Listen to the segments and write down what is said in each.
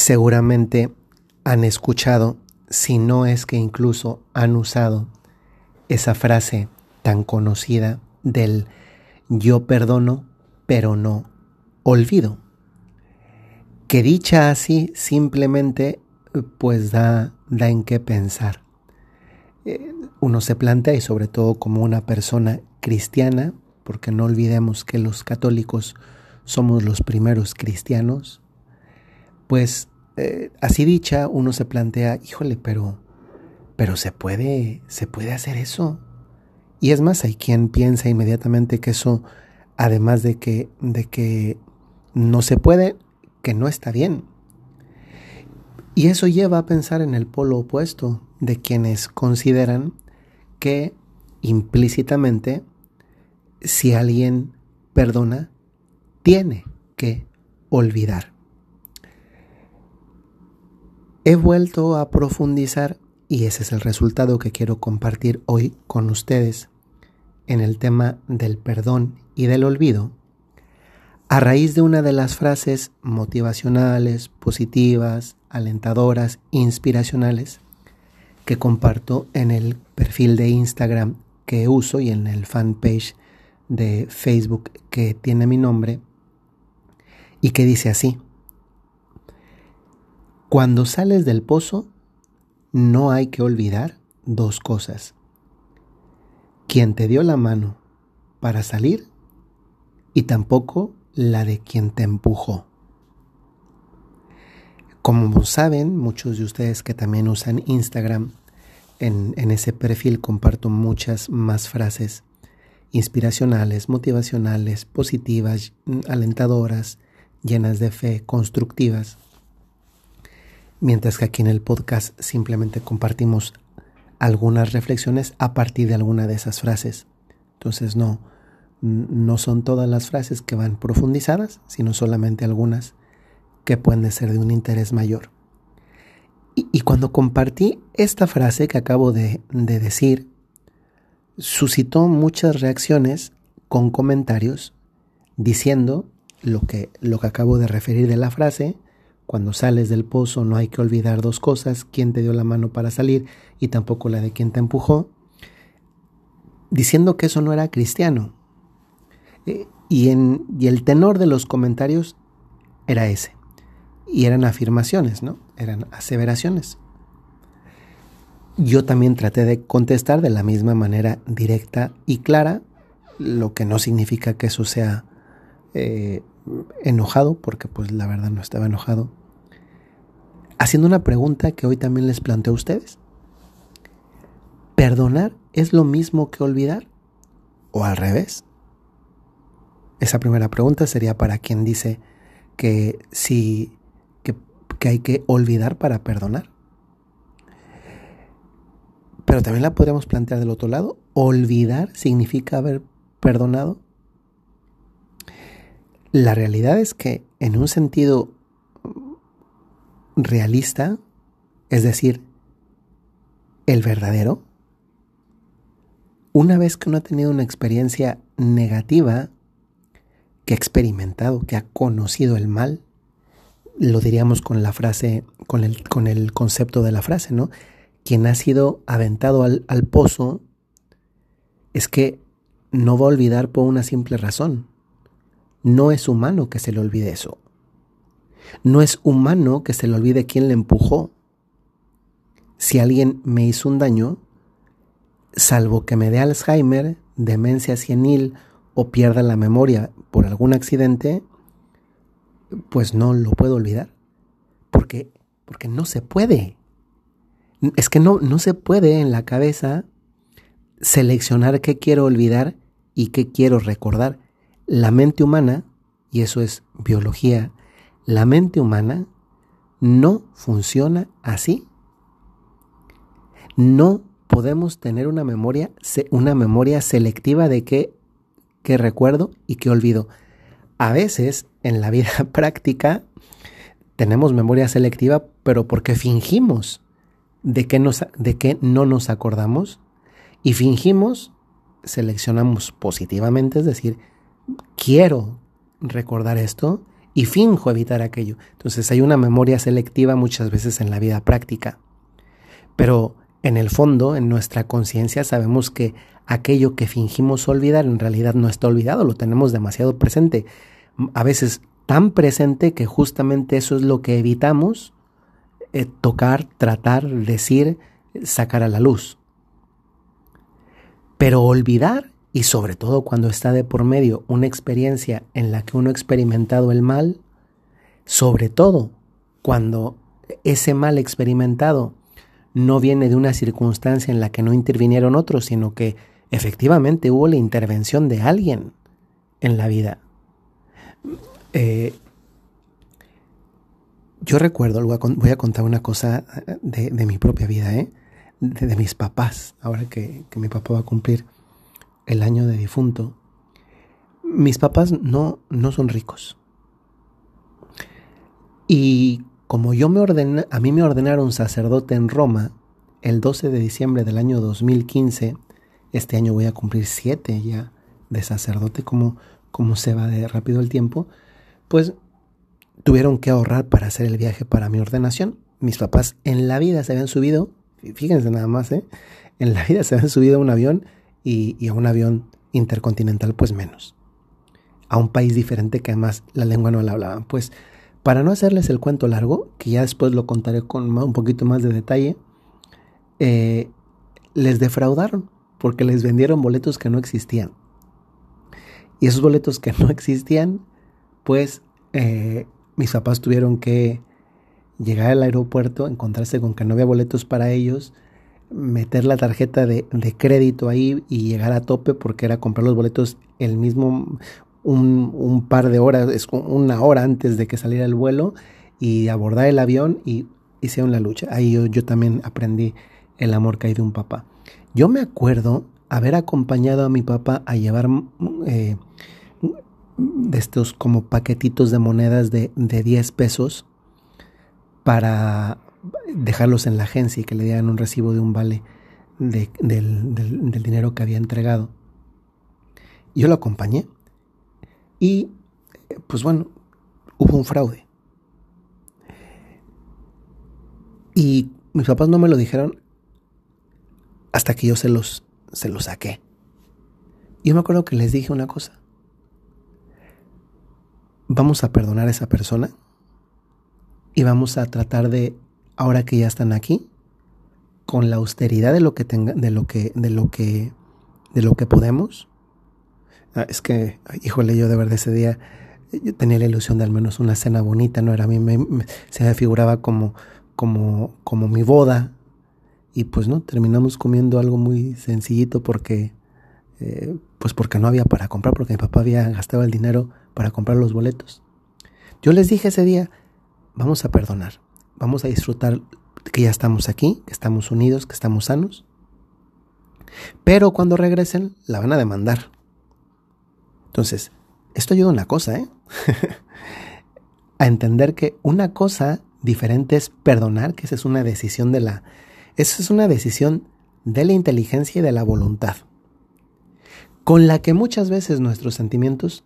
Seguramente han escuchado, si no es que incluso han usado esa frase tan conocida del yo perdono, pero no olvido. Que dicha así simplemente pues da, da en qué pensar. Eh, uno se plantea, y sobre todo como una persona cristiana, porque no olvidemos que los católicos somos los primeros cristianos, pues eh, así dicha uno se plantea, híjole, pero, pero se puede, se puede hacer eso. Y es más, hay quien piensa inmediatamente que eso, además de que, de que no se puede, que no está bien. Y eso lleva a pensar en el polo opuesto de quienes consideran que implícitamente si alguien perdona, tiene que olvidar. He vuelto a profundizar y ese es el resultado que quiero compartir hoy con ustedes en el tema del perdón y del olvido. A raíz de una de las frases motivacionales, positivas, alentadoras, inspiracionales que comparto en el perfil de Instagram que uso y en el fanpage de Facebook que tiene mi nombre y que dice así, cuando sales del pozo no hay que olvidar dos cosas, quien te dio la mano para salir y tampoco la de quien te empujó. Como saben, muchos de ustedes que también usan Instagram, en, en, ese perfil comparto muchas más frases inspiracionales, motivacionales, positivas, alentadoras, llenas de fe, constructivas. Mientras que aquí en el podcast simplemente compartimos algunas reflexiones a partir de alguna de esas frases. Entonces no, no son todas las frases que van profundizadas, sino solamente algunas que pueden ser de un interés mayor. Y, cuando compartí esta frase que acabo de, de decir, suscitó muchas reacciones con comentarios diciendo lo que, lo que acabo de referir de la frase, cuando sales del pozo no hay que olvidar dos cosas, quién te dio la mano para salir y tampoco la de quién te empujó, diciendo que eso no era cristiano, eh, y el tenor de los comentarios era ese. Y eran afirmaciones, ¿no? Eran aseveraciones. Yo también traté de contestar de la misma manera directa y clara, lo que no significa que eso sea eh, enojado, porque pues la verdad no estaba enojado. Haciendo una pregunta que hoy también les planteo a ustedes. ¿Perdonar es lo mismo que olvidar? ¿O al revés? Esa primera pregunta sería para quien dice que si que, que hay que olvidar para perdonar. Pero también la podríamos plantear del otro lado. Olvidar significa haber perdonado. La realidad es que en un sentido realista, es decir, el verdadero, una vez que uno ha tenido una experiencia negativa que ha experimentado, que ha conocido el mal, lo diríamos con la frase, con el, con el concepto de la frase, ¿no? Quien ha sido aventado al, al pozo es que no va a olvidar por una simple razón. No es humano que se le olvide eso. No es humano que se le olvide quién le empujó. Si alguien me hizo un daño, salvo que me dé Alzheimer, demencia senil o pierda la memoria por algún accidente, pues no lo puedo olvidar. Porque, porque no se puede. Es que no, no se puede en la cabeza seleccionar qué quiero olvidar y qué quiero recordar. La mente humana, y eso es biología, la mente humana no funciona así. No podemos tener una memoria, una memoria selectiva de qué que recuerdo y que olvido. A veces en la vida práctica tenemos memoria selectiva, pero porque fingimos de nos, de que no nos acordamos y fingimos, seleccionamos positivamente, es decir, quiero recordar esto y finjo evitar aquello. Entonces hay una memoria selectiva muchas veces en la vida práctica. Pero en el fondo, en nuestra conciencia, sabemos que aquello que fingimos olvidar en realidad no está olvidado, lo tenemos demasiado presente. A veces tan presente que justamente eso es lo que evitamos eh, tocar, tratar, decir, sacar a la luz. Pero olvidar, y sobre todo cuando está de por medio una experiencia en la que uno ha experimentado el mal, sobre todo cuando ese mal experimentado no viene de una circunstancia en la que no intervinieron otros, sino que efectivamente hubo la intervención de alguien en la vida. Eh, yo recuerdo, voy a contar una cosa de, mi propia vida, ¿eh? de, mis papás, ahora que, mi papá va a cumplir el año de difunto. Mis papás no, no son ricos. Y como yo me ordené, a mí me ordenaron sacerdote en Roma el 12 de diciembre del año 2015, este año voy a cumplir siete ya de sacerdote, como, como se va de rápido el tiempo, pues tuvieron que ahorrar para hacer el viaje para mi ordenación. Mis papás en la vida se habían subido, fíjense nada más, ¿eh? en la vida se habían subido a un avión y, a un avión intercontinental pues menos. A un país diferente que además la lengua no la hablaban. Pues para no hacerles el cuento largo, que ya después lo contaré con un poquito más de detalle, eh, les defraudaron porque les vendieron boletos que no existían. Y esos boletos que no existían, pues eh, mis papás tuvieron que llegar al aeropuerto, encontrarse con que no había boletos para ellos, meter la tarjeta de, crédito ahí y llegar a tope porque era comprar los boletos el mismo, un, par de horas, es una hora antes de que saliera el vuelo y abordar el avión y hicieron la lucha. Ahí yo, yo también aprendí el amor que hay de un papá. Yo me acuerdo haber acompañado a mi papá a llevar eh, de estos como paquetitos de monedas de, de 10 pesos para dejarlos en la agencia y que le dieran un recibo de un vale del, del, dinero que había entregado. Yo lo acompañé y pues bueno, hubo un fraude. Y mis papás no me lo dijeron hasta que yo se los, se los saqué. Yo me acuerdo que les dije una cosa vamos a perdonar a esa persona y vamos a tratar de, ahora que ya están aquí, con la austeridad de lo que tenga, de lo que, de lo que, de lo que podemos. Ah, es que, híjole, yo de verdad ese día yo tenía la ilusión de al menos una cena bonita, no era a se me figuraba como, como, como mi boda. Y pues no, terminamos comiendo algo muy sencillito porque, eh, pues porque no había para comprar, porque mi papá había gastado el dinero para comprar los boletos. Yo les dije ese día, vamos a perdonar, vamos a disfrutar que ya estamos aquí, que estamos unidos, que estamos sanos. Pero cuando regresen, la van a demandar. Entonces, esto ayuda a una cosa, ¿eh? a entender que una cosa diferente es perdonar, que esa es una decisión de la... Esa es una decisión de la inteligencia y de la voluntad, con la que muchas veces nuestros sentimientos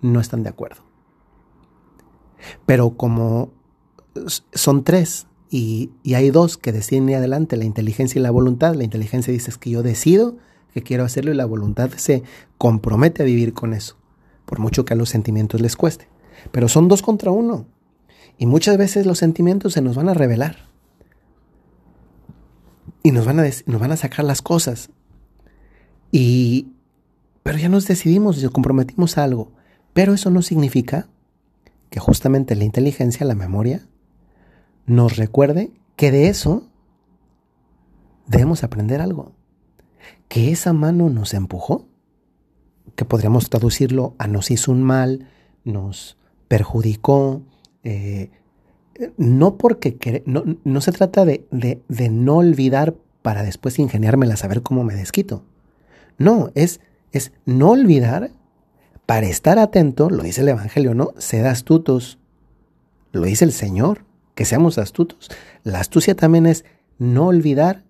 no están de acuerdo. Pero como son tres y, hay dos que deciden ir adelante, la inteligencia y la voluntad, la inteligencia dice es que yo decido que quiero hacerlo y la voluntad se compromete a vivir con eso, por mucho que a los sentimientos les cueste. Pero son dos contra uno. Y muchas veces los sentimientos se nos van a revelar. Y nos van a, nos van a sacar las cosas. Y, pero ya nos decidimos y nos comprometimos a algo. Pero eso no significa que justamente la inteligencia, la memoria, nos recuerde que de eso debemos aprender algo. Que esa mano nos empujó, que podríamos traducirlo a nos hizo un mal, nos perjudicó, eh, no porque no, no, se trata de, de, no olvidar para después ingeniármela saber cómo me desquito. No, es, es no olvidar para estar atento, lo dice el Evangelio, ¿no? Sed astutos. Lo dice el Señor, que seamos astutos. La astucia también es no olvidar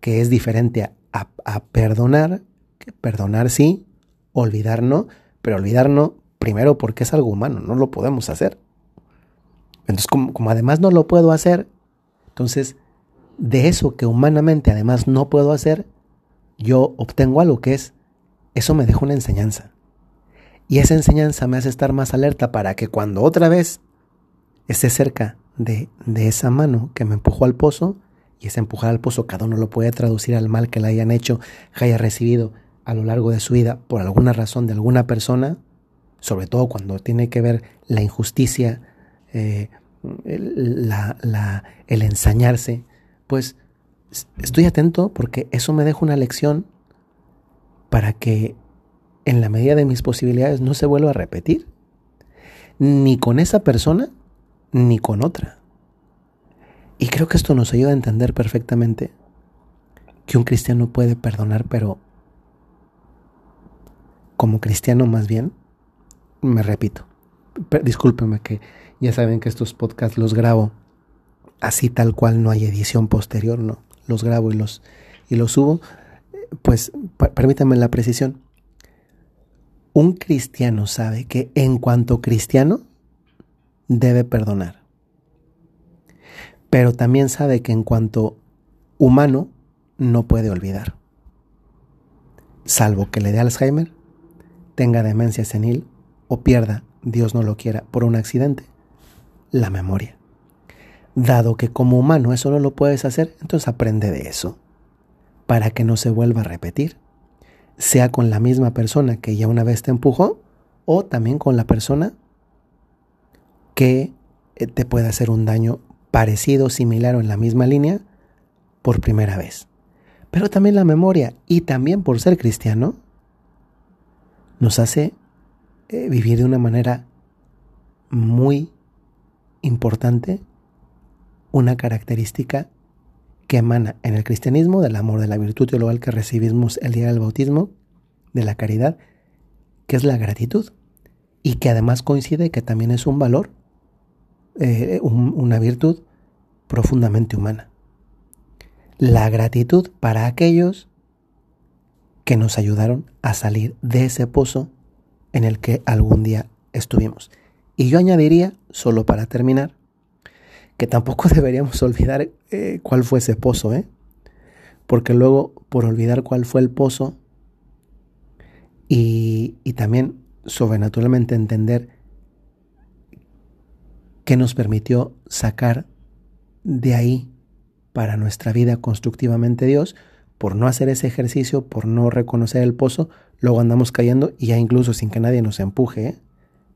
que es diferente a, perdonar, que perdonar sí, olvidar no, pero olvidar no Primero porque es algo humano, no lo podemos hacer. Entonces, como, como además no lo puedo hacer, entonces de eso que humanamente además no puedo hacer, yo obtengo algo que es, eso me deja una enseñanza. Y esa enseñanza me hace estar más alerta para que cuando otra vez esté cerca de, de esa mano que me empujó al pozo, y ese empujar al pozo cada uno lo puede traducir al mal que le hayan hecho, que haya recibido a lo largo de su vida por alguna razón de alguna persona, sobre todo cuando tiene que ver la injusticia, eh, la, el ensañarse, pues estoy atento porque eso me deja una lección para que en la medida de mis posibilidades no se vuelva a repetir, ni con esa persona, ni con otra. Y creo que esto nos ayuda a entender perfectamente que un cristiano puede perdonar, pero como cristiano más bien, me repito, discúlpenme que ya saben que estos podcasts los grabo así tal cual, no hay edición posterior, no, los grabo y los, y los subo, pues permítanme la precisión. Un cristiano sabe que en cuanto cristiano debe perdonar pero también sabe que en cuanto humano no puede olvidar. Salvo que le dé Alzheimer, tenga demencia senil o pierda, Dios no lo quiera, por un accidente, la memoria. Dado que como humano eso no lo puedes hacer, entonces aprende de eso, para que no se vuelva a repetir, sea con la misma persona que ya una vez te empujó, o también con la persona que eh, te puede hacer un daño parecido, similar o en la misma línea por primera vez. Pero también la memoria y también por ser cristiano nos hace eh, vivir de una manera muy importante una característica que emana en el cristianismo del amor, de la virtud teologal que recibimos el día del bautismo, de la caridad, que es la gratitud y que además coincide que también es un valor eh, una virtud profundamente humana. La gratitud para aquellos que nos ayudaron a salir de ese pozo en el que algún día estuvimos. Y yo añadiría, solo para terminar, que tampoco deberíamos olvidar eh, cuál fue ese pozo, ¿eh? Porque luego, por olvidar cuál fue el pozo y, y también sobrenaturalmente entender que nos permitió sacar de ahí para nuestra vida constructivamente Dios, por no hacer ese ejercicio, por no reconocer el pozo, luego andamos cayendo y ya incluso sin que nadie nos empuje, ¿eh?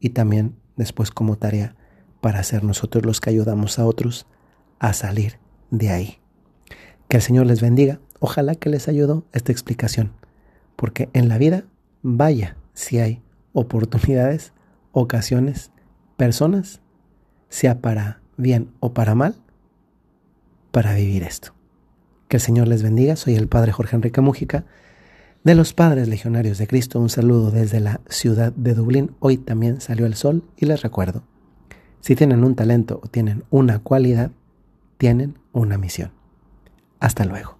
y también después como tarea para ser nosotros los que ayudamos a otros a salir de ahí. Que el Señor les bendiga. Ojalá que les ayudó esta explicación, porque en la vida, vaya si hay oportunidades, ocasiones, personas sea para bien o para mal, para vivir esto. Que el Señor les bendiga. Soy el Padre Jorge Enrique Mújica de los Padres Legionarios de Cristo. Un saludo desde la ciudad de Dublín. Hoy también salió el sol y les recuerdo, si tienen un talento o tienen una cualidad, tienen una misión. Hasta luego.